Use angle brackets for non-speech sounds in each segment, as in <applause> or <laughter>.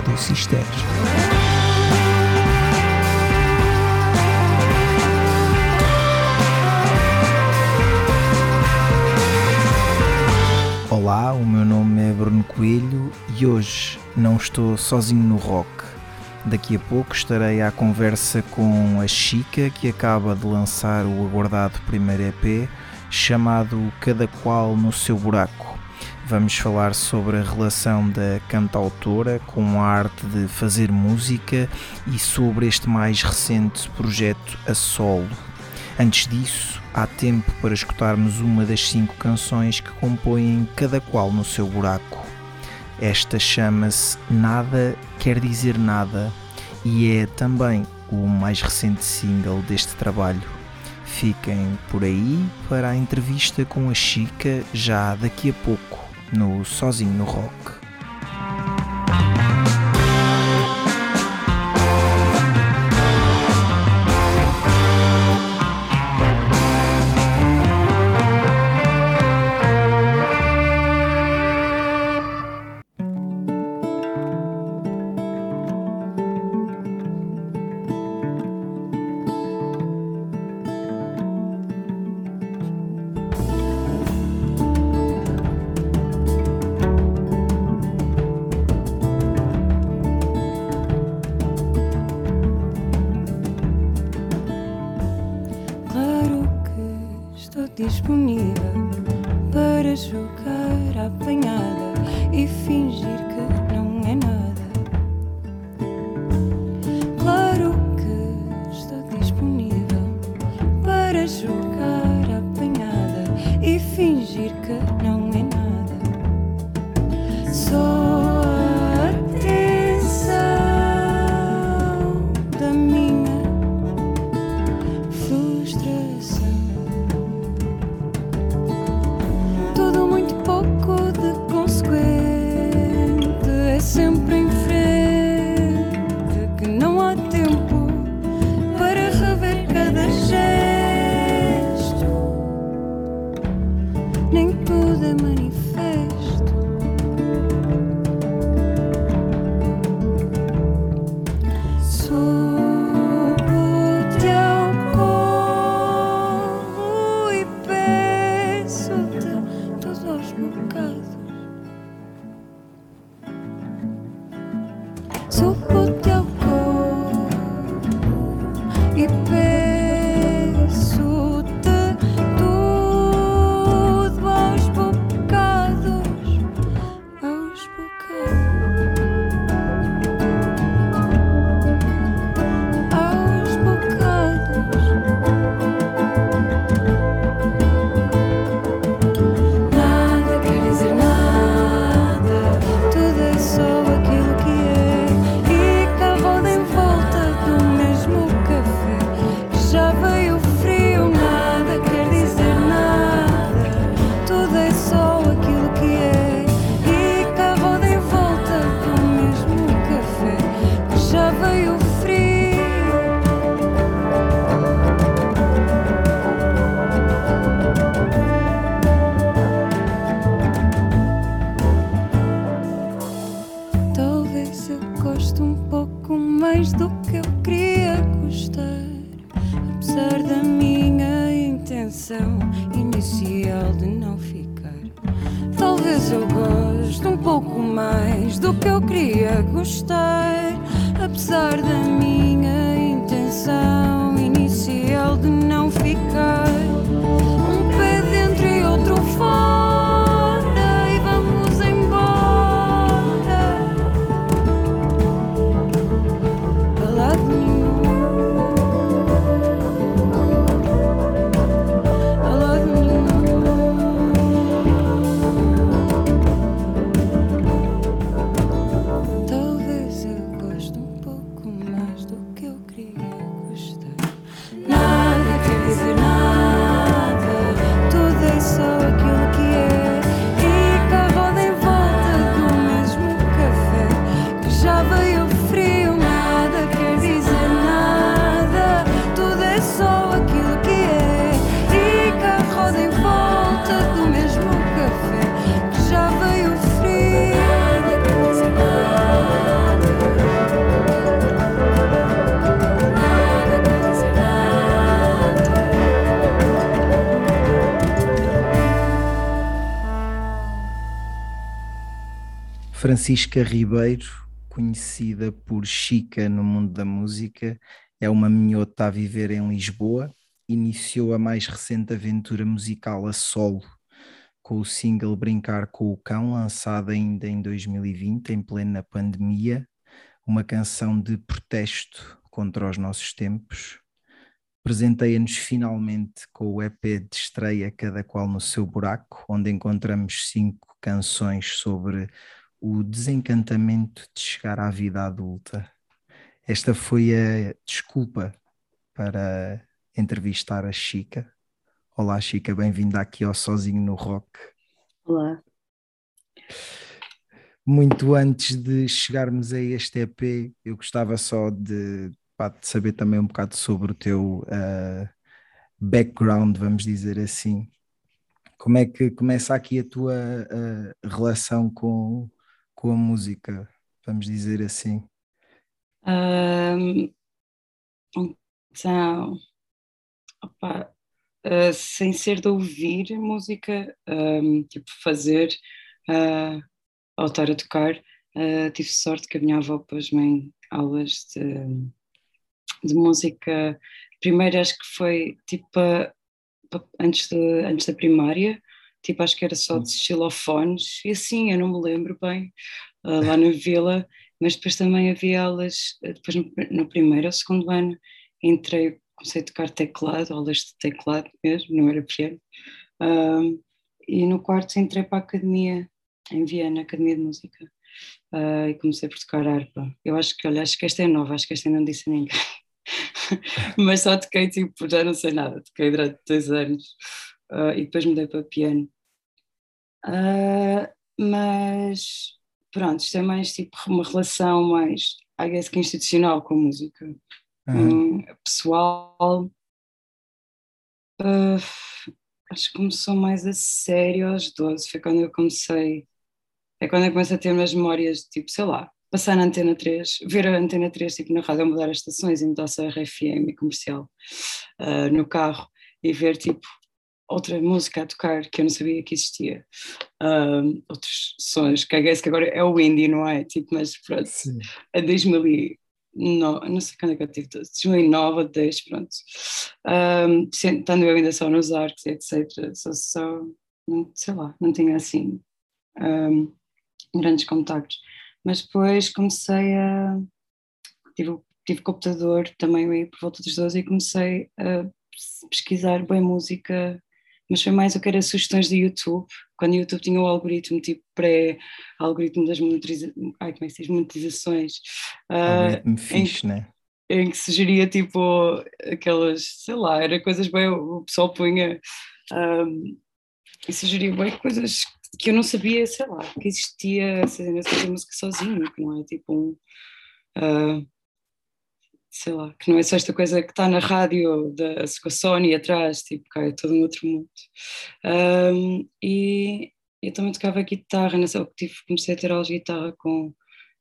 Rádio Cister. Olá, o meu nome é Bruno Coelho e hoje não estou sozinho no rock. Daqui a pouco estarei à conversa com a Chica, que acaba de lançar o aguardado primeiro EP chamado Cada Qual no Seu Buraco. Vamos falar sobre a relação da cantautora com a arte de fazer música e sobre este mais recente projeto a solo. Antes disso, há tempo para escutarmos uma das cinco canções que compõem Cada Qual no Seu Buraco. Esta chama-se Nada Quer Dizer Nada e é também o mais recente single deste trabalho. Fiquem por aí para a entrevista com a Chica já daqui a pouco no Sozinho no Rock. Talvez eu goste um pouco mais do que eu queria gostar. Apesar da minha intenção inicial de não ficar. Francisca Ribeiro, conhecida por Chica no mundo da música, é uma minhota a viver em Lisboa. Iniciou a mais recente aventura musical a solo com o single Brincar com o Cão, lançado ainda em 2020, em plena pandemia, uma canção de protesto contra os nossos tempos. Presenteia-nos finalmente com o EP de estreia Cada Qual no Seu Buraco, onde encontramos cinco canções sobre o desencantamento de chegar à vida adulta. Esta foi a desculpa para entrevistar a Chica. Olá, Chica, bem-vinda aqui ao Sozinho no Rock. Olá. Muito antes de chegarmos a este EP, eu gostava só de, pá, de saber também um bocado sobre o teu uh, background, vamos dizer assim. Como é que começa aqui a tua uh, relação com, com a música, vamos dizer assim? Um, então, opa, uh, sem ser de ouvir música, um, tipo fazer, uh, ao estar a tocar, uh, tive sorte que a minha avó pôs-me aulas de, de música. Primeiro acho que foi tipo antes, de, antes da primária, tipo acho que era só de xilofones, e assim eu não me lembro bem, lá na vila, mas depois também havia aulas, depois no, no primeiro ou segundo ano entrei, comecei a tocar teclado, aulas de teclado mesmo, não era piano, um, e no quarto entrei para a academia, em Viena, Academia de Música, uh, e comecei por tocar harpa. Eu acho que, olha, acho que esta é nova, acho que esta não disse a ninguém. <laughs> mas só toquei tipo, já não sei nada, toquei durante dois anos uh, e depois mudei para piano. Uh, mas pronto, isto é mais tipo uma relação mais, I guess que institucional com a música. Uhum. Um, pessoal, uh, acho que começou mais a sério aos 12, foi quando eu comecei, é quando eu comecei a ter umas memórias, tipo, sei lá, passar na Antena 3, ver a Antena 3 tipo, na rádio mudar as estações e mudar-se a RFM comercial uh, no carro e ver tipo outra música a tocar que eu não sabia que existia, um, outros sons, que que agora é o indie, não é? Tipo, mas pronto, Sim. a 2009, não sei quando é que eu tive, 2009 ou 10, pronto, um, estando eu ainda só nos arcos, etc, só, só sei lá, não tinha assim um, grandes contactos, mas depois comecei a, tive, tive computador também aí por volta dos 12 e comecei a pesquisar bem música mas foi mais o que era sugestões do YouTube, quando o YouTube tinha o algoritmo tipo pré-algoritmo das monetiza Ai, como é que monetizações. Uh, fixe, né? Em que sugeria tipo aquelas, sei lá, era coisas bem, o pessoal punha um, e sugeria bem coisas que eu não sabia, sei lá, que existia, fazer música sozinho, que não é tipo um. Uh, sei lá, que não é só esta coisa que está na rádio da, com a Sony atrás, tipo, cá é todo um outro mundo. Um, e eu também tocava guitarra, nessa, tive, comecei a ter aulas de guitarra com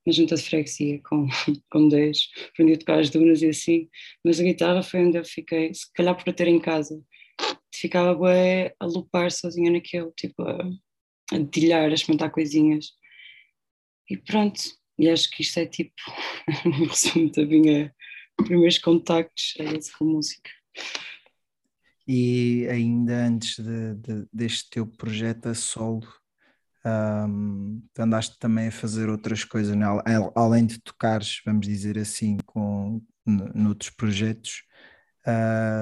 na junta de freguesia, com, <laughs> com 10, aprendi a tocar as dunas e assim, mas a guitarra foi onde eu fiquei, se calhar por ter em casa, ficava bué, a lupar sozinha naquele, tipo, a, a dedilhar, a experimentar coisinhas. E pronto, e acho que isto é tipo, <laughs> um resumo da minha primeiros contactos é esse com música. E ainda antes de, de, deste teu projeto a solo, um, andaste também a fazer outras coisas, né? além de tocares, vamos dizer assim, com, noutros projetos,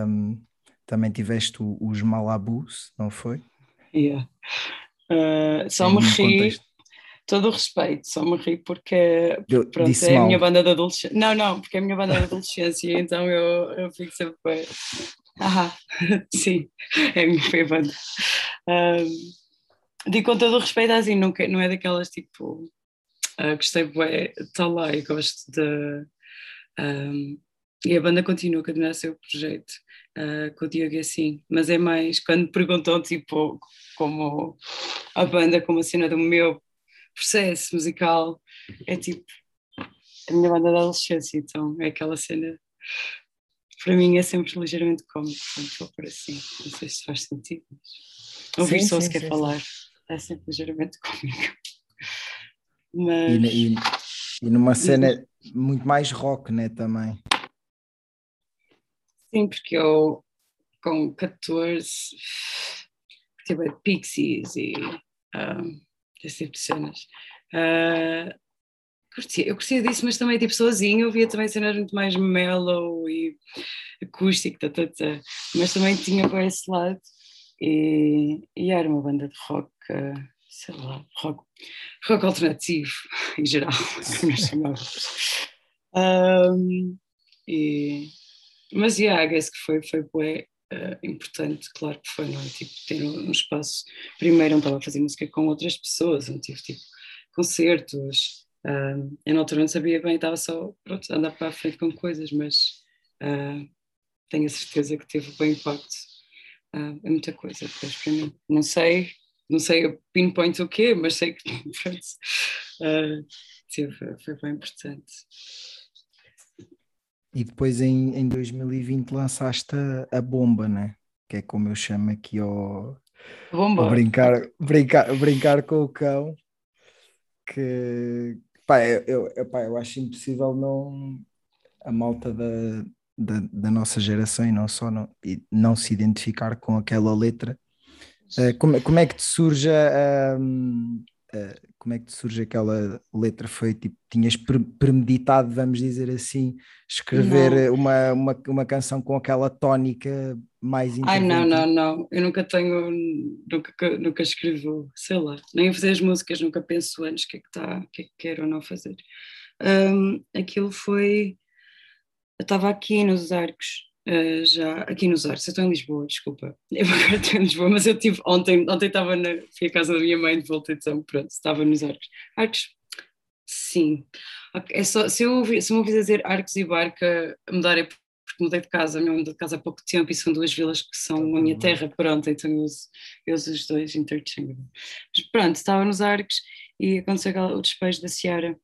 um, também tiveste os Malabus, não foi? Yeah. Uh, só me ri, todo o respeito, só me ri porque pronto, é a minha banda de adolescência. Não, não, porque é a minha banda de adolescência, então eu, eu fico sempre. Ah, <laughs> sim, é a minha banda. Um, digo com todo o respeito, assim, não, não é daquelas tipo. Uh, gostei bem, está lá e gosto de. Um, e a banda continua, a ser o projeto uh, com o Diogo é assim, mas é mais quando perguntam tipo como a banda, como a cena do meu processo musical. É tipo a minha banda da adolescência, então é aquela cena. Para mim é sempre ligeiramente cómico, quando vou por assim, não sei se faz sentido, mas ouvir sim, só se quer sim, falar. é sempre ligeiramente cómico. <laughs> Mas... E, e, e numa cena muito mais rock, né, também. Sim, porque eu com 14 tive Pixies e um, esse tipo de cenas. Uh, curtia, eu curtia disso, mas também tipo sozinho, eu via também cenas muito mais mellow e acústico, tá, tá, tá. mas também tinha para esse lado e, e, era uma banda de rock, uh, sei lá, rock, rock alternativo <laughs> em geral, como chamávamos. Um, e, mas yeah, I guess que foi, foi bué, uh, importante, claro que foi, não é? Tipo, ter um, um espaço. Primeiro, não estava a fazer música com outras pessoas, não tive tipo concertos. Uh, eu na altura não sabia bem, estava só pronto, a andar para a frente com coisas, mas uh, tenho a certeza que teve bem impacto. Uh, muita coisa depois para mim. Não sei, não sei pinpoint o quê, mas sei que <laughs> pronto, uh, teve, foi bem importante. E depois em, em 2020 lançaste a, a bomba, né? Que é como eu chamo aqui ao, bomba. ao brincar, brincar, brincar com o cão. Que pá, eu, eu, pá, eu acho impossível não a malta da, da, da nossa geração e não só não, e não se identificar com aquela letra. Uh, como, como é que te surge a, uh, como é que te surge aquela letra? Foi tipo, tinhas premeditado, vamos dizer assim, escrever uma, uma, uma canção com aquela tónica mais Ai, não, não, não. Eu nunca tenho, nunca, nunca escrevo, sei lá, nem fazer as músicas, nunca penso antes o que é que está, o que é que quero ou não fazer. Um, aquilo foi. Eu estava aqui nos arcos Uh, já aqui nos Arcos, eu estou em Lisboa, desculpa. <laughs> Eu agora estou em Lisboa, mas eu tive ontem, ontem estava na, fui à casa da minha mãe de volta, então pronto, estava nos Arcos. Arcos, sim. É só, se, eu se eu me ouvir dizer Arcos e Barca, mudar é porque mudei de casa, eu mudei de casa há pouco tempo e são duas vilas que são a minha terra, pronto, então eu uso, eu uso os dois interchangeable. Mas pronto, estava nos Arcos e aconteceu o despejo da Ciara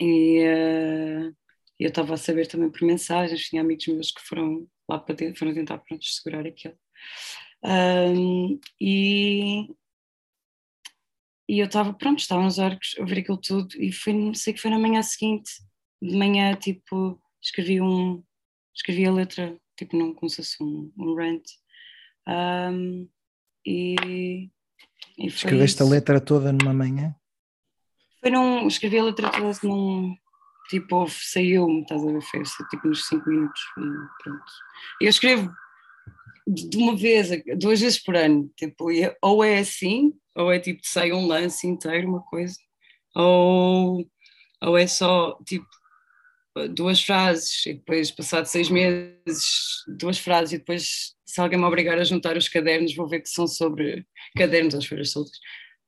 e. Uh, e eu estava a saber também por mensagens, tinha amigos meus que foram lá para dentro, foram tentar pronto, segurar aquilo. Um, e, e eu estava, pronto, estava nos arcos a ver aquilo tudo e foi, sei que foi na manhã seguinte, de manhã, tipo, escrevi um, escrevi a letra, tipo, não como se fosse um, um rant. Um, e, e Escreveste isso. a letra toda numa manhã? Foi num, escrevi a letra toda num, tipo, saiu-me, estás a ver, foi tipo nos 5 minutos e pronto. Eu escrevo de uma vez, duas vezes por ano, tipo, ou é assim, ou é tipo, sai um lance inteiro, uma coisa, ou, ou é só tipo duas frases e depois, passado seis meses, duas frases e depois, se alguém me obrigar a juntar os cadernos, vou ver que são sobre cadernos às feiras soltas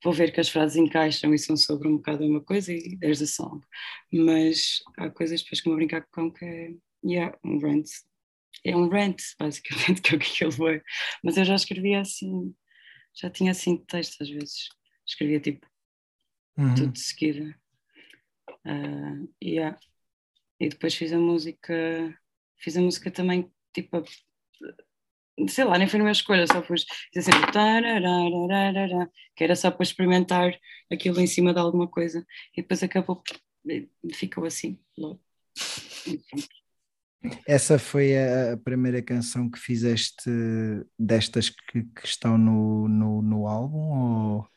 vou ver que as frases encaixam e são sobre um bocado uma coisa e there's a song. Mas há coisas depois que me brincar com que é yeah, um rant. É um rant, basicamente, <laughs> que é o que aquilo é. Mas eu já escrevia assim, já tinha assim texto às vezes. Escrevia tipo uhum. tudo de seguida. Uh, yeah. E depois fiz a música, fiz a música também tipo sei lá, nem foi a minha escolha, só pus assim, que era só para experimentar aquilo em cima de alguma coisa e depois acabou, ficou assim logo. Essa foi a primeira canção que fizeste destas que, que estão no, no, no álbum? Ou...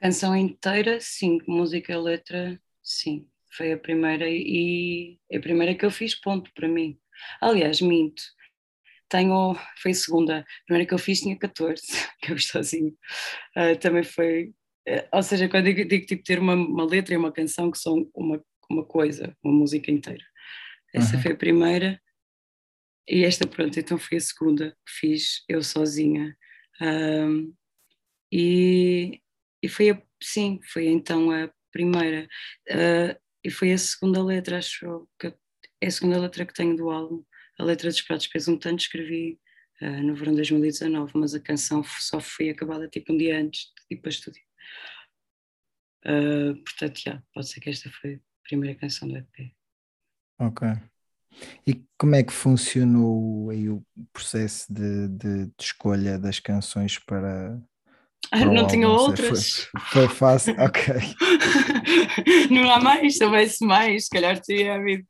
Canção inteira, sim, música e letra, sim. Foi a primeira e a primeira que eu fiz, ponto, para mim. Aliás, minto tenho, foi a segunda, a primeira que eu fiz tinha 14, <laughs> que eu sozinho. Uh, também foi, uh, ou seja, quando eu digo, tipo ter uma, uma, letra e uma canção que são uma, uma coisa, uma música inteira. Essa uhum. foi a primeira e esta, pronto, então foi a segunda que fiz eu sozinha. Um, e, e foi a, sim, foi então a primeira. Uh, e foi a segunda letra, acho que é a segunda letra que tenho do álbum. A letra dos Pratos Pesam Tanto escrevi uh, no verão de 2019, mas a canção só foi acabada tipo um dia antes de ir para estúdio. Uh, portanto, já, pode ser que esta foi a primeira canção do EP. Ok. E como é que funcionou aí o processo de, de, de escolha das canções para, Ah, não tinha outras. Foi, foi fácil, ok. <laughs> não há mais, se houvesse mais, se calhar teria havido.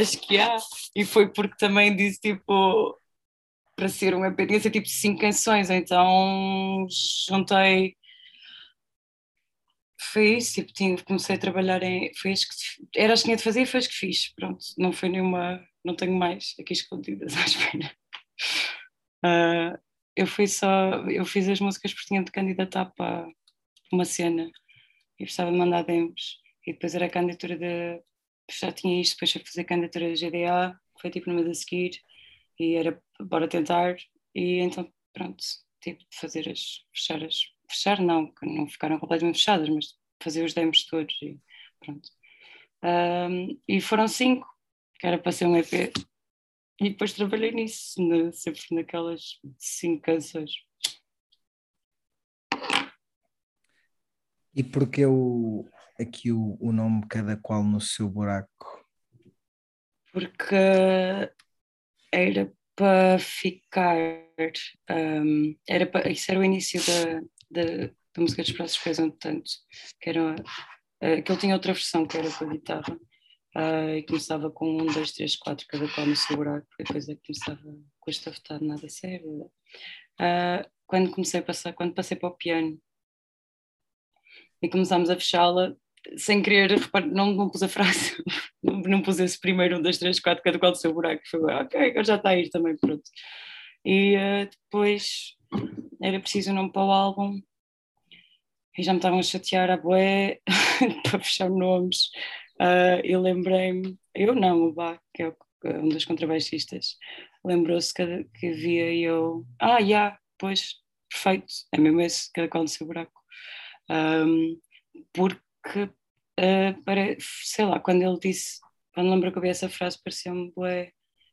Acho que há. E foi porque também disse tipo para ser um EP tinha ser tipo cinco canções, então juntei. Foi isso, tipo, tinha, comecei a trabalhar em. Foi que, era as que tinha de fazer e foi as que fiz. Pronto, não foi nenhuma. Não tenho mais aqui escondidas <laughs> à espera. Uh, eu fui só. Eu fiz as músicas porque tinha de candidatar para uma cena e precisava de mandar demos. E depois era a candidatura de. Já tinha isto, depois a fazer a candidatura da GDA, foi tipo no mês a seguir e era bora tentar e então pronto, tive de fazer as fechar as fechar não, que não ficaram completamente fechadas, mas fazer os demos todos e pronto. Um, e foram cinco, que era para ser um EP, e depois trabalhei nisso, na, sempre naquelas cinco canções. E porque o, aqui o, o nome Cada Qual no Seu Buraco? Porque era para ficar. Um, era para, isso era o início da, da, da música dos Praços Pesam Tanto, que era. Uh, que ele tinha outra versão que era com a guitarra uh, e começava com um, dois, três, quatro, cada qual no seu buraco, e depois é que começava com esta vontade nada sério. Uh, quando comecei a passar, quando passei para o piano e começámos a fechá-la, sem querer, não, não pus a frase, <laughs> não, não pus esse primeiro, um, dois, três, quatro, cada qual do seu buraco. Foi, ok, agora já está a ir também, pronto. E uh, depois era preciso um nome para o álbum e já me estavam a chatear a boé <laughs> para fechar nomes. Uh, eu lembrei-me, eu não, o Bach, que é um dos contrabaixistas, lembrou-se que, que via eu, ah, já, yeah, pois, perfeito, é mesmo esse, qual do seu buraco. Um, porque que, uh, para, sei lá, quando ele disse, quando lembro que eu vi essa frase, parecia-me,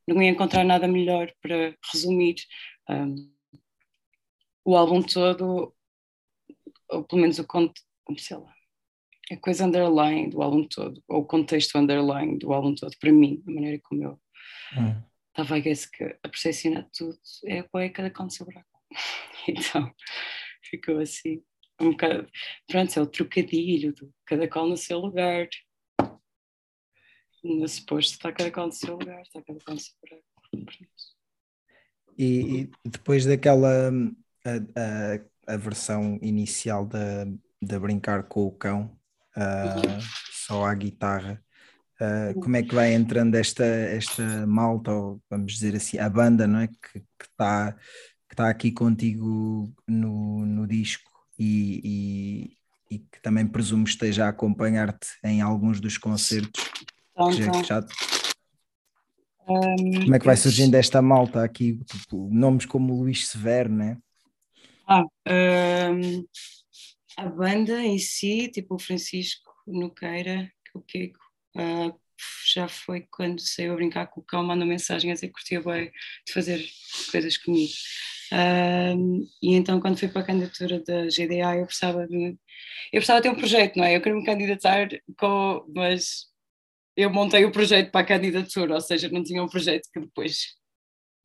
não ia encontrar nada melhor para resumir um, o álbum todo, ou pelo menos o sei lá, a coisa underline do álbum todo, ou o contexto underline do álbum todo, para mim, da maneira como eu hum. estava a guess que a percepcionar tudo é boa cada canto seu buraco. <laughs> então ficou assim um bocado, pronto, é o trocadilho, do, cada qual no seu lugar. No suposto está cada qual no seu lugar, está cada qual no seu lugar. E, e, depois daquela a, a, a, versão inicial da, da Brincar com o Cão, uh, só à guitarra, uh, como é que vai entrando esta, esta malta, ou vamos dizer assim, a banda, não é? Que está que tá aqui contigo no, no disco e, e, e que também presumo esteja a acompanhar-te em alguns dos concertos. Então, que já, que já... Um, como é que vai surgindo esta malta aqui? Tipo, nomes como Luís Severo, né? Ah, um, a banda em si, tipo o Francisco Nogueira, o Kiko, uh, já foi quando saiu a brincar com o cão, mandou mensagem a dizer que curtia bem de fazer coisas comigo. Um, e então, quando fui para a candidatura da GDA, eu precisava de. Eu precisava ter um projeto, não é? Eu queria me candidatar, com, mas eu montei o projeto para a candidatura, ou seja, não tinha um projeto que depois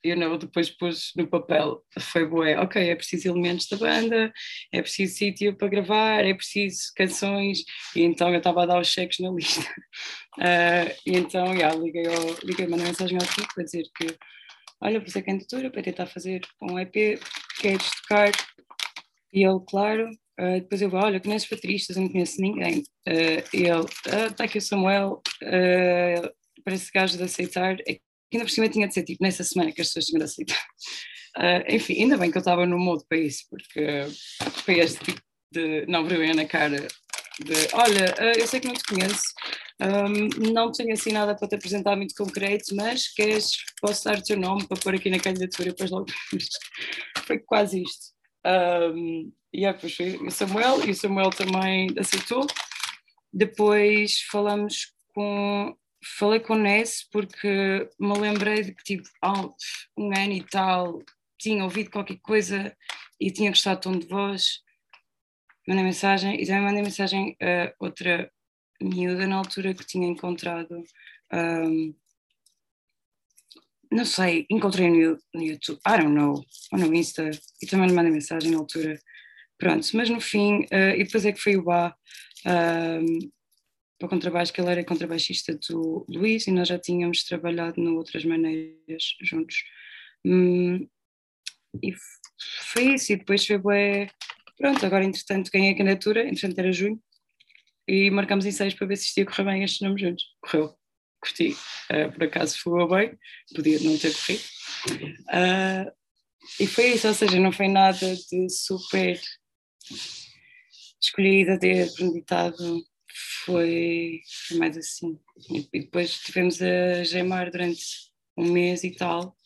eu não, depois pus no papel, foi boé, ok, é preciso elementos da banda, é preciso sítio para gravar, é preciso canções, e então eu estava a dar os cheques na lista. Uh, <laughs> e então, yeah, liguei, ao, liguei, mandei mensagem ao Kiko para dizer que, olha, vou ser candidatura para tentar fazer um EP, queres tocar? E ele, claro, uh, depois eu vou, olha, conheces bateristas, não conheço ninguém. Uh, e ele, está ah, aqui o Samuel, para esse gajo de aceitar, é ainda por cima tinha de ser tipo nessa semana que as pessoas tinham de aceitar. Uh, <laughs> enfim, ainda bem que eu estava no modo para isso, porque foi este tipo de não vergonha na cara de olha, uh, eu sei que não te conheço, um, não tenho assim nada para te apresentar muito concreto, mas queres, posso dar o teu nome para pôr aqui na candidatura e depois logo <laughs> foi quase isto. Um, e yeah, foi o Samuel, e o Samuel também aceitou. Depois falamos com falei com o Ness porque me lembrei de que, tipo, há um ano e tal, tinha ouvido qualquer coisa e tinha gostado do tom de voz. Mandei mensagem e também mandei mensagem a outra miúda na altura que tinha encontrado. Um, não sei, encontrei no, no, YouTube, I don't know, ou no Insta, e também lhe mandei mensagem na altura pronto, mas no fim, uh, e depois é que foi o Bá para o contrabaixo, que ele era contrabaixista do Luís e nós já tínhamos trabalhado de outras maneiras juntos. Hum, e foi isso, e depois foi bué, pronto, agora entretanto ganhei a candidatura, entretanto era junho, e marcamos ensaios para ver se isto ia correr bem estes nomes juntos. Correu, curti, uh, por acaso foi bem, podia não ter corrido. Uh, e foi isso, ou seja, não foi nada de super escolhida, de premeditado, foi, foi mais assim. E, e depois tivemos a gemar durante um mês e tal,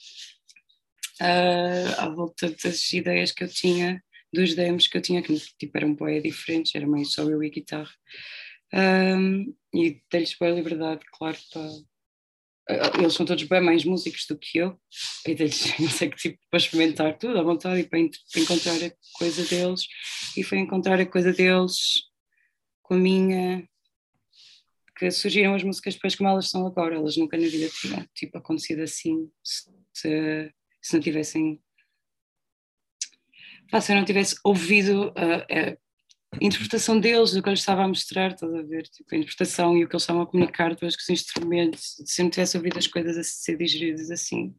uh, à volta das ideias que eu tinha, dos demos que eu tinha, que tipo, eram boé diferentes, era meio só eu e guitarra. Um, e dei-lhes boa liberdade, claro, para. Eles são todos bem mais músicos do que eu, e dei-lhes, <laughs> não sei que tipo, para experimentar tudo à vontade e para, para encontrar a coisa deles. E foi encontrar a coisa deles com a minha, que surgiram as músicas depois como elas são agora, elas nunca na vida tinham tipo, acontecido assim, se, se não tivessem se eu não tivesse ouvido a, a, interpretação deles do que eu lhes estava a mostrar, estás a ver? Tipo, a interpretação e o que eles estavam a comunicar depois com os instrumentos, se eu não tivesse ouvido as coisas a ser digeridas assim,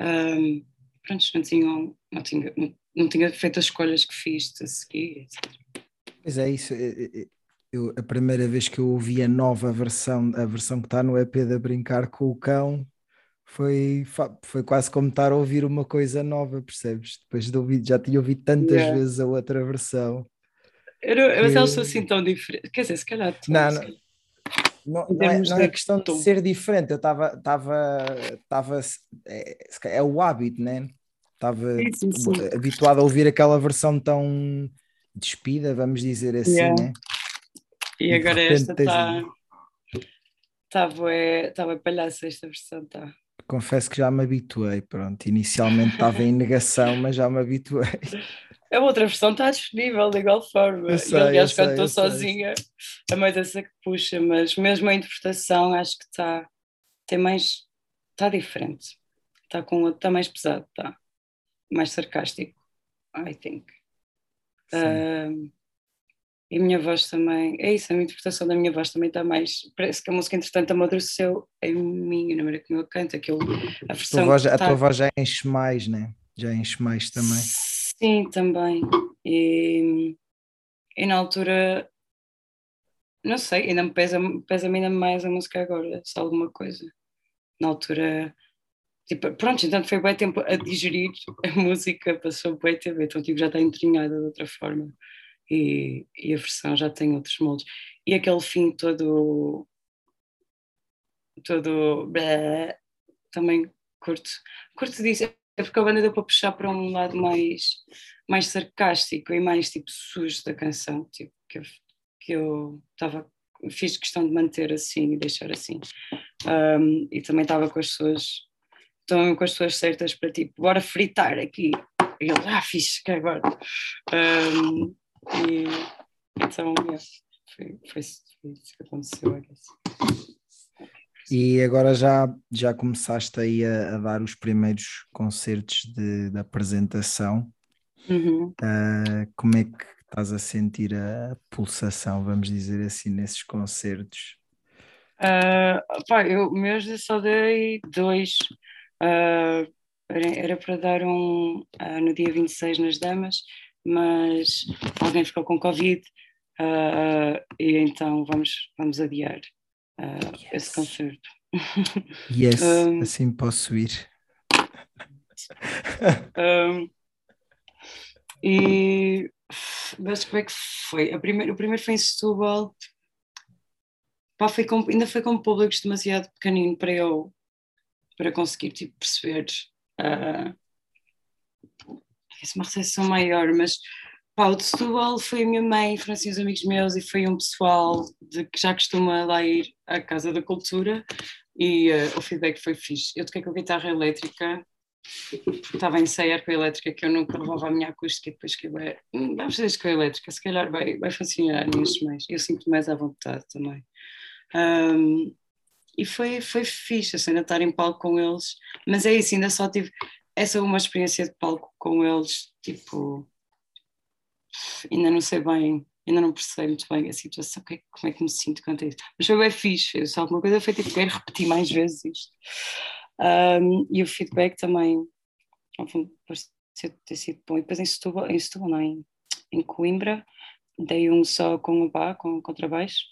um, pronto, não, tinham, não, tinha, não, tinha feito as escolhas que fiz a seguir, etc. Pois é, isso. Eu, a primeira vez que eu ouvi a nova versão, a versão que está no EP da Brincar com o Cão, foi, foi quase como estar a ouvir uma coisa nova, percebes? Depois de ouvir, já tinha ouvido tantas yeah. vezes a outra versão. Eu, eu, mas elas são assim tão diferentes. Quer dizer, se calhar. Tu, não, não, não, não, é, não é questão de ser diferente. Eu estava. estava é, é o hábito, né? Estava habituado a ouvir aquela versão tão despida, vamos dizer assim, yeah. né? E, e agora esta está. Estava tá palhaça esta versão, está confesso que já me habituei, pronto. Inicialmente estava em negação, <laughs> mas já me habituei. A outra versão está disponível de igual forma. Eu sei, e aliás, quando estou sozinha, é mais essa que puxa, mas mesmo a interpretação acho que está tem mais está diferente. Está com está mais pesado, está mais sarcástico, I think. Uh, e a minha voz também, é isso, a minha interpretação da minha voz também está mais, parece que a música entretanto amadureceu em mim, na maneira como eu canto, aquilo, a versão... A tua, voz, a tua voz já enche mais, né? Já enche mais também. Sim, também. E, e na altura, não sei, ainda me pesa, pesa-me ainda mais a música agora, se alguma coisa. Na altura, tipo, pronto, então foi bem tempo a digerir <laughs> a música, passou bem tempo, então tipo, já está entrinhada de outra forma e, e a versão já tem outros moldes. E aquele fim todo. todo. Blé, também curto. Curto disso, é porque a banda deu para puxar para um lado mais, mais sarcástico e mais tipo sujo da canção, tipo, que eu, que eu estava fiz questão de manter assim e deixar assim. Um, e também estava com as pessoas, também com as pessoas certas para tipo, bora fritar aqui. E ele, ah, fixe, que agora. Um, e então, yeah, foi, foi, foi isso que aconteceu, E agora já, já começaste aí a, a dar os primeiros concertos de, de apresentação. Uhum. Uh, como é que estás a sentir a pulsação, vamos dizer assim, nesses concertos? Uh, pá, eu mesmo só dei dois. Uh, era, era para dar um uh, no dia 26 nas Damas mas alguém ficou com Covid uh, e então vamos, vamos adiar uh, yes. esse concerto. Yes, <laughs> um, assim posso ir. um, e mas como é que foi? A primeira, o primeiro foi em Setúbal. Pá, foi com, ainda foi com públicos demasiado pequenino para eu para conseguir tipo, perceber uh, uma recepção maior, mas pá, o de Setúbal foi a minha mãe, foram assim os amigos meus e foi um pessoal de, que já costuma lá ir à Casa da Cultura e uh, o feedback foi fixe. Eu toquei com a guitarra elétrica, estava a ensaiar com a elétrica que eu nunca levava a minha acústica e depois que vai, hum, vamos fazer isto com a elétrica, se calhar vai, vai funcionar nisto mais. Eu sinto mais à vontade também. Um, e foi, foi fixe, assim, estar em palco com eles, mas é isso, ainda só tive essa é uma experiência de palco com eles, tipo, ainda não sei bem, ainda não percebi muito bem a situação, é como é que me sinto quanto a isso. Mas foi bem fixe, se alguma coisa foi tipo, quero repetir mais vezes isto. Um, e o feedback também, pareceu ter sido bom. E depois em Setúbal, em Setúbal não, em, em Coimbra, dei um só com o bar, com o contrabaixo.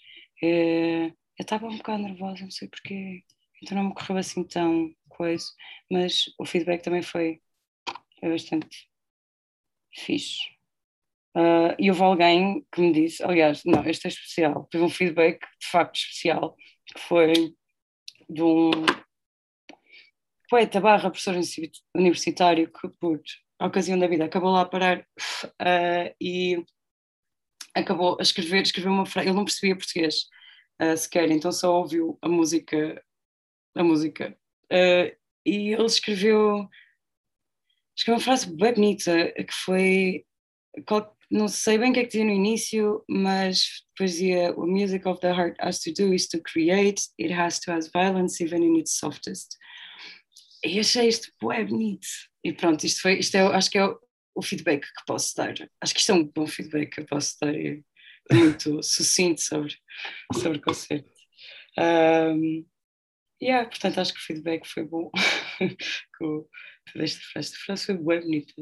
É, eu estava um bocado nervosa, não sei porquê, então não me correu assim tão coisa, mas o feedback também foi, foi bastante fixe. Uh, e houve alguém que me disse, aliás, não, este é especial, teve um feedback de facto especial, que foi de um poeta barra professor universitário que por ocasião da vida acabou lá a parar uh, e acabou a escrever, escreveu uma frase, ele não percebia português uh, sequer, então só ouviu a música, a música. Uh, e ele escreveu, escreveu uma frase bem bonita, que foi, não sei bem o que é que dizia no início, mas depois dizia, the music of the heart has to do is to create, it has to have violence even in its softest. E achei isto bem bonito. E pronto, isto foi, isto é, acho que é o, o feedback que posso dar. Acho que isto é um bom feedback que eu posso dar. Muito sucinto sobre, sobre o concerto. Um, yeah, portanto, acho que o feedback foi bom. <laughs> desta frase. Esta frase foi bem bonita.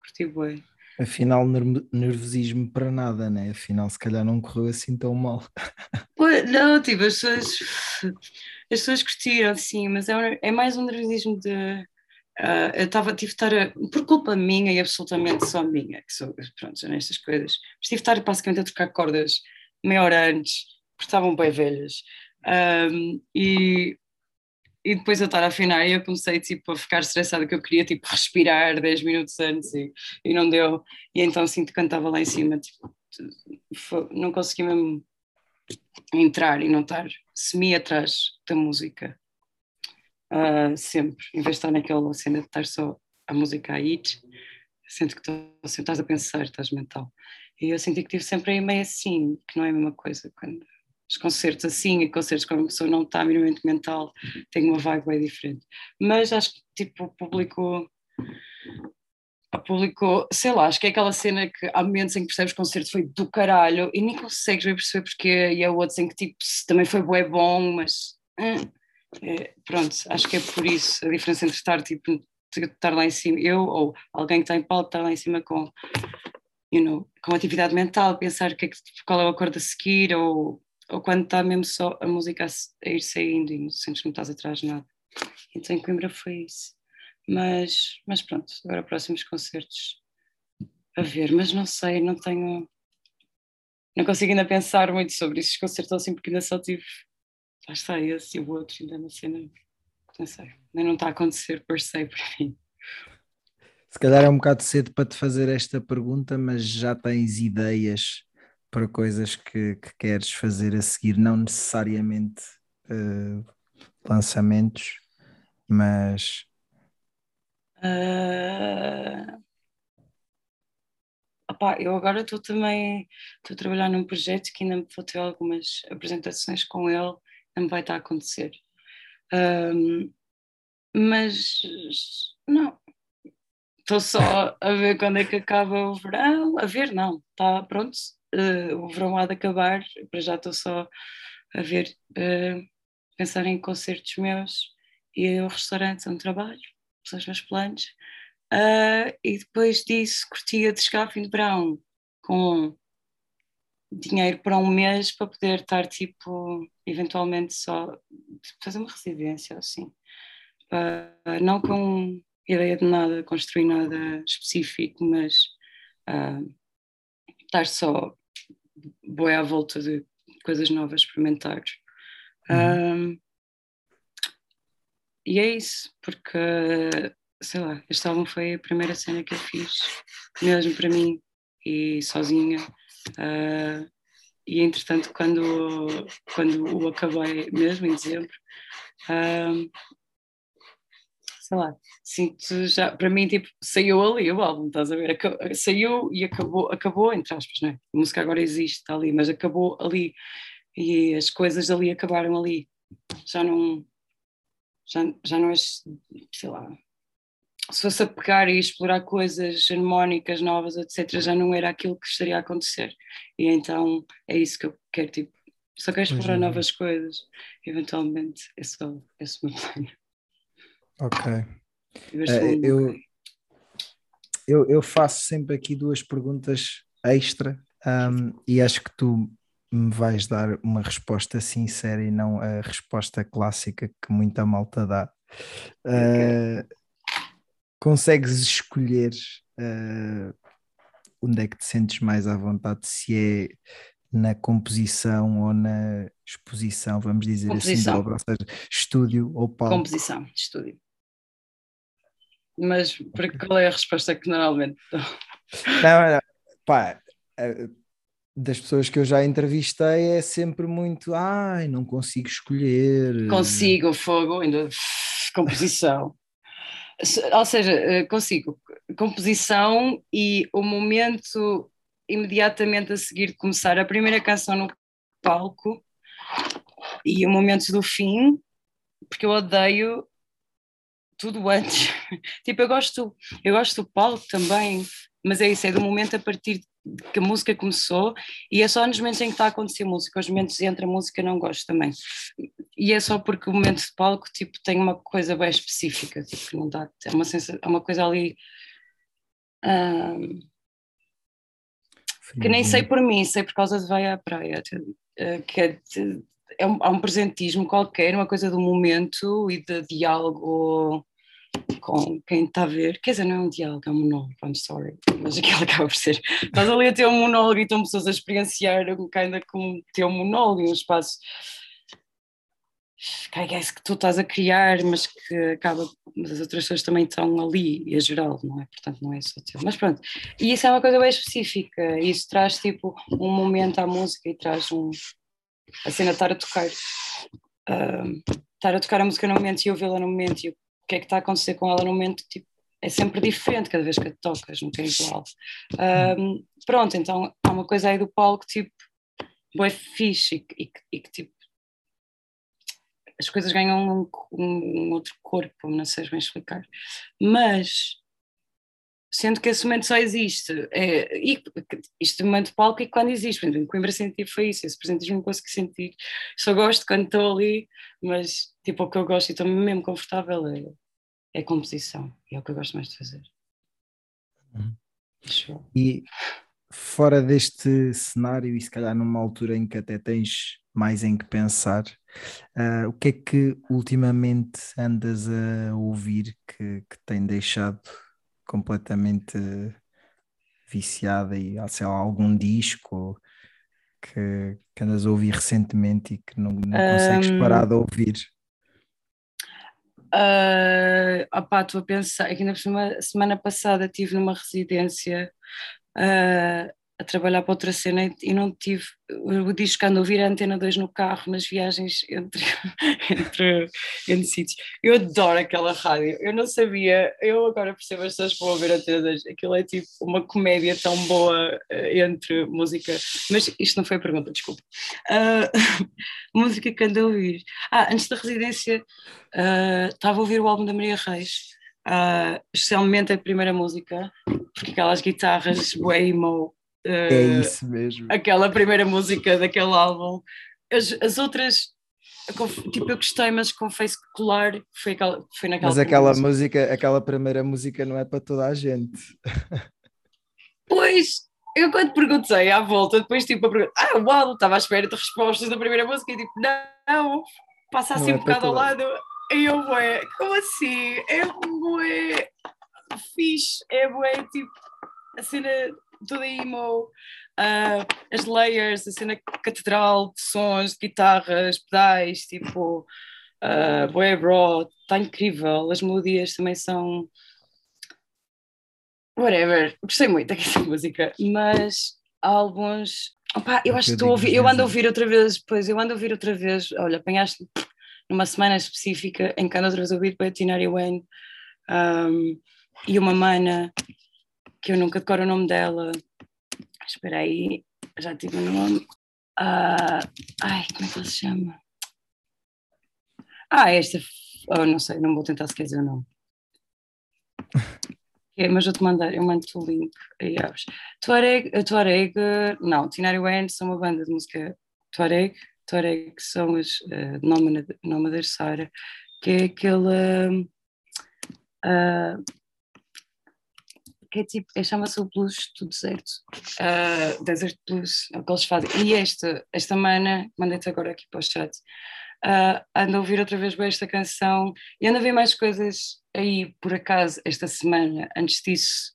Curti bem. Afinal, nervosismo para nada, né? Afinal, se calhar não correu assim tão mal. <laughs> não, tipo, as pessoas, as pessoas curtiram, sim, mas é, é mais um nervosismo de. Uh, eu estava, tive de estar, a, por culpa minha e absolutamente só minha, que sou, pronto, nestas coisas, mas tive de estar basicamente a trocar cordas meia hora antes, porque estavam bem velhas. Um, e e depois eu estar a afinar e eu comecei tipo a ficar estressada que eu queria tipo respirar 10 minutos antes e, e não deu. E então sinto que cantava lá em cima tipo, não consegui mesmo entrar e não estar semi atrás da música. Uh, sempre, em vez de estar naquela cena de estar só a música a ir sinto que estou, estás a pensar, estás mental. E eu senti que tive sempre aí meio assim, que não é a mesma coisa quando os concertos assim e concertos quando a pessoa não está minimamente mental tem uma vibe bem diferente. Mas acho que tipo o público público, sei lá, acho que é aquela cena que há momentos em que percebes que o concerto foi do caralho e nem consegues bem perceber porque e há outros em que tipo também foi bué bom, mas é, pronto, acho que é por isso a diferença entre estar tipo estar lá em cima, eu ou alguém que está em palco estar lá em cima com you know, com atividade mental, pensar que é que, qual é o acordo a seguir ou ou quando está mesmo só a música a, ir saindo e não sentes que não estás atrás de nada. Então em Coimbra foi isso. Mas, mas pronto, agora próximos concertos a ver, mas não sei, não tenho. Não consigo ainda pensar muito sobre esses concertos assim, porque ainda só tive. Lá está esse e o outro, ainda na cena. Não sei, ainda não está a acontecer per se para mim. Se calhar é um bocado cedo para te fazer esta pergunta, mas já tens ideias para coisas que, que queres fazer a seguir, não necessariamente uh, lançamentos, mas. Uh... Eu agora estou também estou a trabalhar num projeto que ainda vou ter algumas apresentações com ele, não vai estar a acontecer. Um, mas não, estou só <laughs> a ver quando é que acaba o verão, a ver não, está pronto, uh, o verão há de acabar, para já estou só a ver, uh, pensar em concertos meus e o restaurante onde trabalho, são os meus planos. Uh, e depois disso curtia de chegar ao fim de verão com dinheiro para um mês para poder estar tipo eventualmente só fazer uma residência assim uh, não com ideia de nada construir nada específico mas uh, estar só boé à volta de coisas novas, experimentar. Uhum. Um, e é isso, porque, sei lá, este álbum foi a primeira cena que eu fiz, mesmo para mim e sozinha. Uh, e entretanto, quando, quando o acabei mesmo em dezembro, uh, sei lá, sinto já, para mim, tipo, saiu ali o álbum, estás a ver? Saiu e acabou, acabou, entre aspas, não é? A música agora existe, está ali, mas acabou ali e as coisas ali acabaram ali. Já não, já, já não é, sei lá, se fosse a pegar e explorar coisas harmónicas novas, etc., já não era aquilo que estaria a acontecer. E então é isso que eu quero, tipo, só quero explorar é. novas coisas. Eventualmente, é só esse o meu plano. Ok. Uh, eu, eu, eu faço sempre aqui duas perguntas extra um, e acho que tu me vais dar uma resposta sincera e não a resposta clássica que muita malta dá. Uh, consegues escolher uh, onde é que te sentes mais à vontade, se é na composição ou na exposição, vamos dizer composição. assim, obra, ou seja, estúdio ou palco? Composição, estúdio. Mas qual é a resposta que normalmente dou? Não, não, pá, das pessoas que eu já entrevistei é sempre muito, ai, não consigo escolher. Consigo, fogo, ainda composição. Ou seja, eh, consigo composição e o momento imediatamente a seguir de começar a primeira canção no palco e o momento do fim, porque eu odeio tudo antes. <laughs> tipo, eu gosto, eu gosto do palco também, mas é isso, é do momento a partir que a música começou e é só nos momentos em que está a acontecer música, os momentos entre a música não gosto também. E é só porque o momento de palco tipo, tem uma coisa bem específica, tipo, não dá, é uma, sensação, é uma coisa ali que nem sei por mim, sei por causa de vai à praia, uh, que é, é um, há um presentismo qualquer, uma coisa do momento e de diálogo com quem está a ver, quer dizer, não é um diálogo, é um monólogo, I'm sorry, mas aquilo <laughs> acaba por ser. Estás ali a ter um monólogo e estão pessoas a experienciar um ainda com ter um monólogo e um espaço que é isso que tu estás a criar, mas que acaba, mas as outras pessoas também estão ali, e a geral, não é? Portanto, não é só teu. Mas pronto, e isso é uma coisa bem específica, isso traz tipo um momento à música e traz um. a cena estar a tocar. Uh, estar a tocar a música no momento e ouvi-la no momento e que é que está a acontecer com ela no momento, tipo, é sempre diferente cada vez que a tocas, nunca é igual. Um, pronto, então há uma coisa aí do palco, tipo, boa fixe e, e, e, que, tipo, as coisas ganham um, um, outro corpo, não sei bem explicar. Mas, sendo que esse momento só existe, é, e, um momento de palco e quando existe, em Coimbra senti foi isso, esse presentismo não consegui sentir. Só gosto quando estou ali, mas, tipo, o que eu gosto e estou mesmo confortável é é composição, é o que eu gosto mais de fazer. Uhum. E fora deste cenário, e se calhar numa altura em que até tens mais em que pensar, uh, o que é que ultimamente andas a ouvir que, que tem deixado completamente viciada e sei lá, algum disco que, que andas a ouvir recentemente e que não, não consegues um... parar de ouvir? Uh, opá, estou a pensar, aqui na semana passada estive numa residência uh, a trabalhar para outra cena e não tive o disco que ando a ouvir a Antena 2 no carro, nas viagens entre, <laughs> entre, entre sítios. Eu adoro aquela rádio, eu não sabia, eu agora percebo as pessoas que vão ouvir a Antena 2, aquilo é tipo uma comédia tão boa uh, entre música, mas isto não foi a pergunta, desculpa. Uh, <laughs> música que ando a ouvir. Ah, antes da residência uh, estava a ouvir o álbum da Maria Reis. Uh, especialmente a primeira música, porque aquelas guitarras bué emo é eh, isso mesmo. Aquela primeira música daquele álbum. As, as outras, tipo, eu gostei, mas confesso que colar foi, aquela, foi naquela. Mas aquela música. música, aquela primeira música não é para toda a gente. Pois, eu quando perguntei à volta, depois tipo, a pergunta, ah, uau, estava à espera de respostas da primeira música e tipo, não, passa assim não um é bocado ao lado. E eu, ué, como assim? É bué fixe, é bué, tipo, a cena tudo emo, uh, as layers, a cena catedral de sons, de guitarras, pedais, tipo, uh, Boy Raw, está incrível, as melodias também são. Whatever, gostei muito dessa <laughs> música, mas há alguns. Opa, eu acho que estou a ouvir, eu ando a ouvir outra vez, pois eu ando a ouvir outra vez, olha, apanhaste numa semana específica em que ando outra vez a ouvir Wayne um, e uma mana que eu nunca decoro o nome dela. Espera aí, já tive o nome. Uh, ai, como é que ela se chama? Ah, esta. Oh, não sei, não vou tentar esquecer o nome. <laughs> É, mas vou-te mandar, eu mando-te o link aí aves. Tuareg, Tuareg, não, Tinari Wayne são uma banda de música Tuareg, Tuareg são os uh, Nómadas Sara, que é aquele. Uh, que é tipo, é, chama-se o blues do deserto, uh, Desert Blues, é o que eles fazem. E esta, esta mana, mandei-te agora aqui para o chat, uh, ando a ouvir outra vez bem esta canção e ando a ver mais coisas aí, por acaso, esta semana. Antes disso,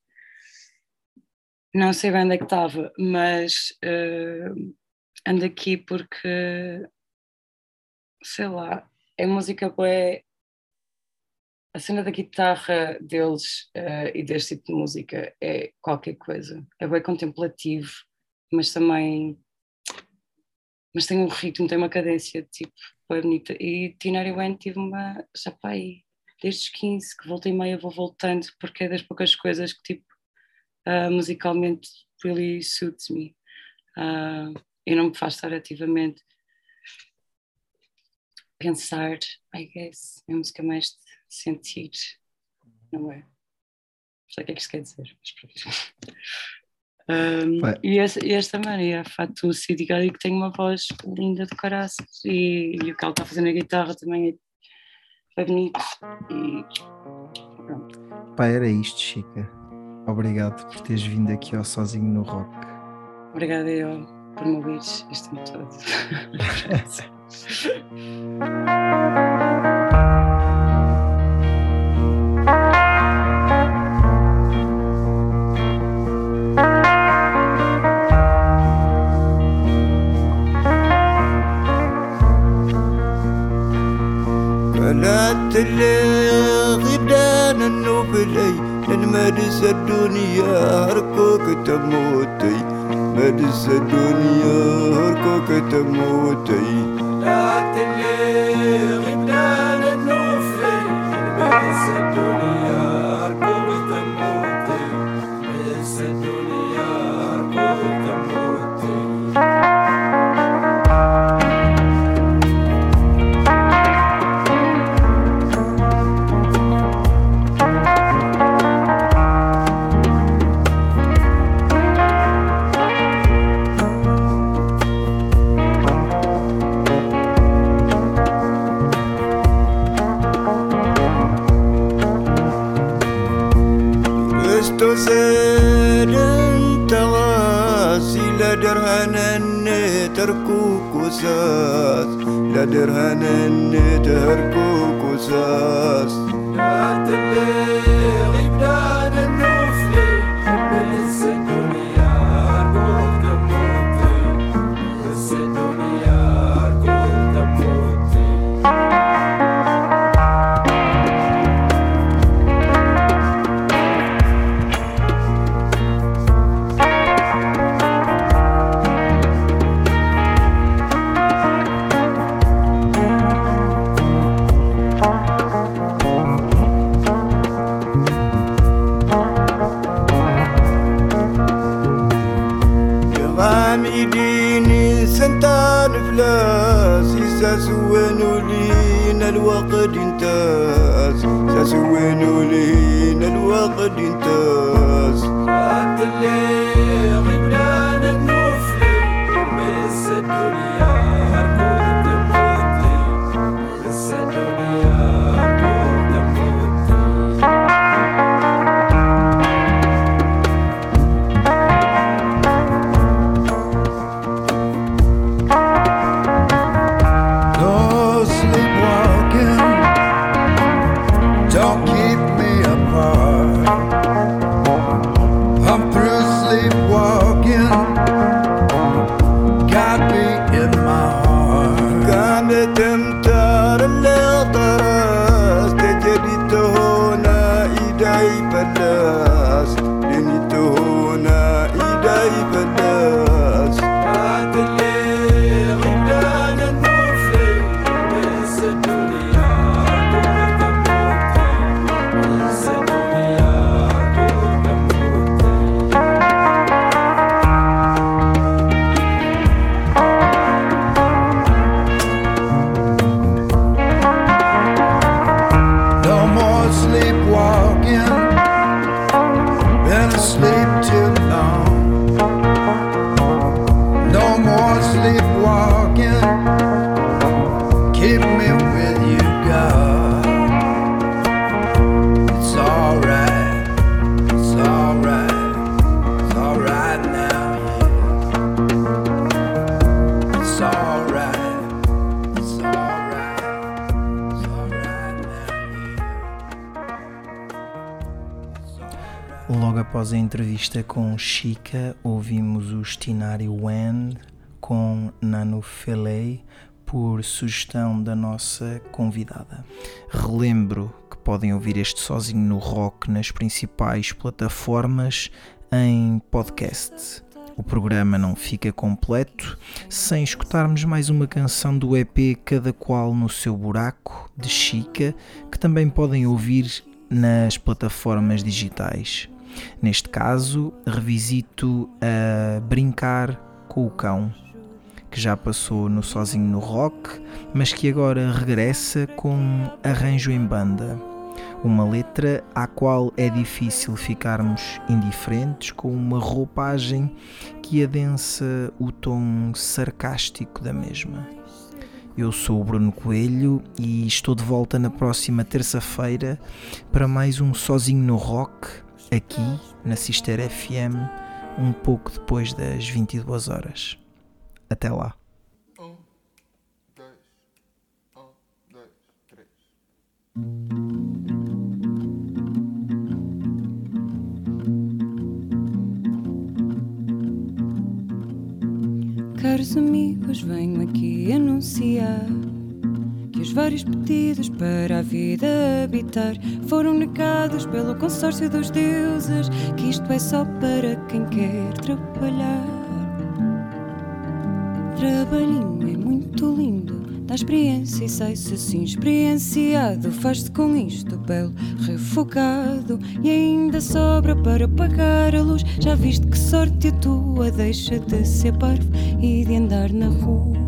não sei bem onde é que estava, mas uh, ando aqui porque, sei lá, é música boa. A cena da guitarra deles uh, e deste tipo de música é qualquer coisa. É bem contemplativo, mas também mas tem um ritmo, tem uma cadência tipo foi bonita. E Tinari Wen tive uma, já pá, aí, desde os 15, que voltei e meia vou voltando, porque é das poucas coisas que tipo, uh, musicalmente really suits me. Uh, e não me faz estar ativamente pensar, I guess, é música mais de sentir, não é? Não sei o que é que isto quer dizer, um, e, esta, esta Maria Fatucci, é diga que tem uma voz linda de caraças e, e, o que ela está fazendo na guitarra também é, é bonito. E pronto. Pá, era isto, Chica. Obrigado por teres vindo aqui ao Sozinho no Rock. Obrigada eu por me ouvires este tempo todo. <laughs> <laughs> المدس الدنيا هركوك تموتي مدس الدنيا هركوك تموتي لا اللي الاساس لا درهن ندهر كوكوساس com Chica, ouvimos o Stinari Wen com Nano Felei por sugestão da nossa convidada. Relembro que podem ouvir este sozinho no rock nas principais plataformas em podcast. O programa não fica completo sem escutarmos mais uma canção do EP Cada Qual no Seu Buraco, de Chica, que também podem ouvir nas plataformas digitais. Neste caso, revisito a Brincar com o Cão, que já passou no Sozinho no Rock, mas que agora regressa com arranjo em banda. Uma letra à qual é difícil ficarmos indiferentes, com uma roupagem que adensa o tom sarcástico da mesma. Eu sou o Bruno Coelho e estou de volta na próxima terça-feira para mais um Sozinho no Rock, aqui na Sister FM, um pouco depois das 22 horas. Até lá. Um, dois, um, dois, três. Caros amigos, venho aqui anunciar que os vários pedidos para a vida habitar foram negados pelo consórcio dos deuses. Que isto é só para quem quer trabalhar. Trabalhinho é muito lindo, dá experiência e sai-se assim experienciado. Faz-se com isto belo, refogado e ainda sobra para pagar a luz. Já viste que sorte a tua, deixa de ser parvo e de andar na rua.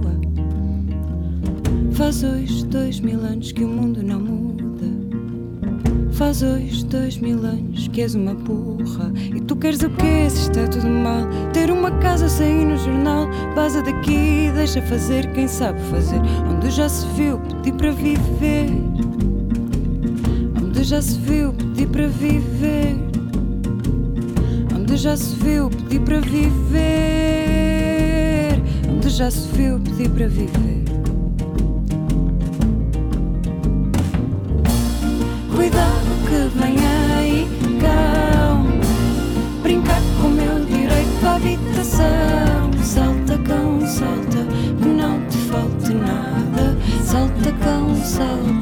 Faz hoje dois mil anos que o mundo não muda. Faz hoje dois mil anos que és uma burra. E tu queres o quê se está tudo mal? Ter uma casa sair no jornal. Baza daqui, deixa fazer quem sabe fazer. Onde já se viu pedir para viver? Onde já se viu pedir para viver? Onde já se viu pedir para viver? Onde já se viu pedir para viver Vem aí cão. Brincar com o meu direito à habitação. Salta cão, salta, que não te falte nada. Salta cão, salta,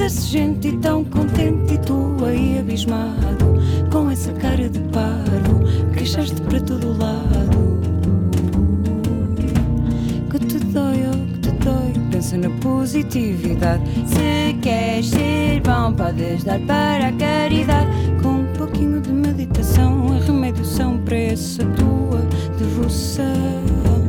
fazer-se gente e tão contente e tu aí abismado, com essa cara de parvo, queixaste para todo lado. Que te dói, oh, que te dói, pensa na positividade. Se queres ser bom, podes dar para a caridade, com um pouquinho de meditação, a remédio são para essa tua devoção.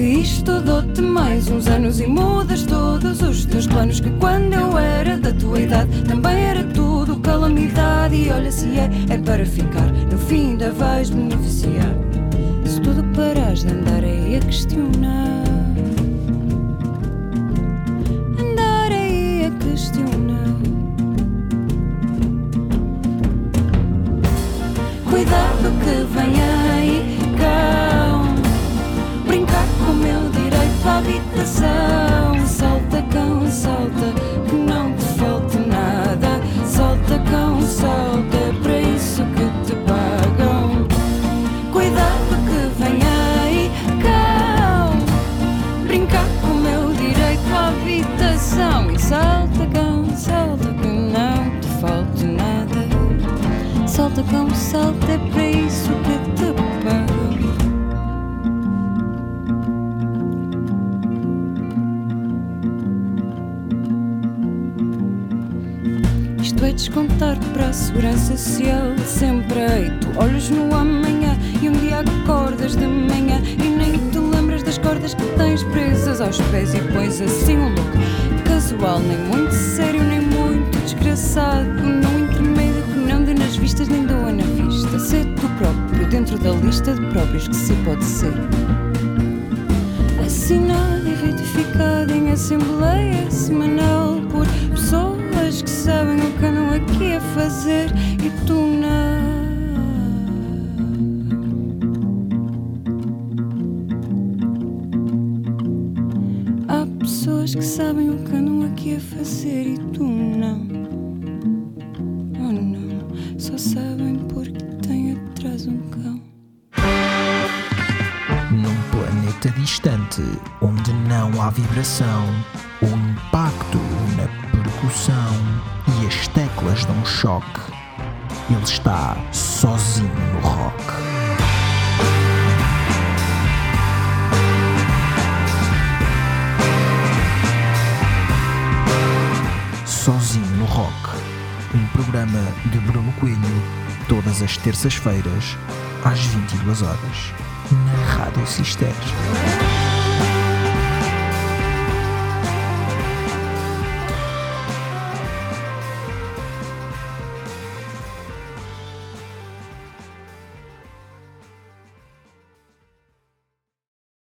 Que isto dou-te mais uns anos e mudas todos os teus planos. Que quando eu era da tua idade também era tudo calamidade. E olha se é, é para ficar, no fim ainda vais beneficiar. Se tudo parares de andar aí a questionar, habitação. Solta cão, solta, que não te falte nada. Solta cão, solta, é para isso que te pagam. Cuidado que vem aí, cão. Brincar com o meu direito à habitação. E solta cão, solta, que não te falte nada. Solta cão, solta, é para isso que a segurança social. Sempre aí, tu olhas no amanhã e um dia acordas de manhã e nem te lembras das cordas que tens presas aos pés e pões assim um look casual, nem muito sério, nem muito desgraçado. Não intermédio que não dê nas vistas nem doa na vista. Ser tu próprio dentro da lista de próprios que se pode ser. Assinado e retificado em assembleia semanal fazer e tu não. Há pessoas que sabem o que andam aqui a fazer e tu não. Oh não, só sabem porque tem atrás um cão. Num planeta distante, onde não há vibração, terças-feiras, às 22 horas, na Rádio Cister.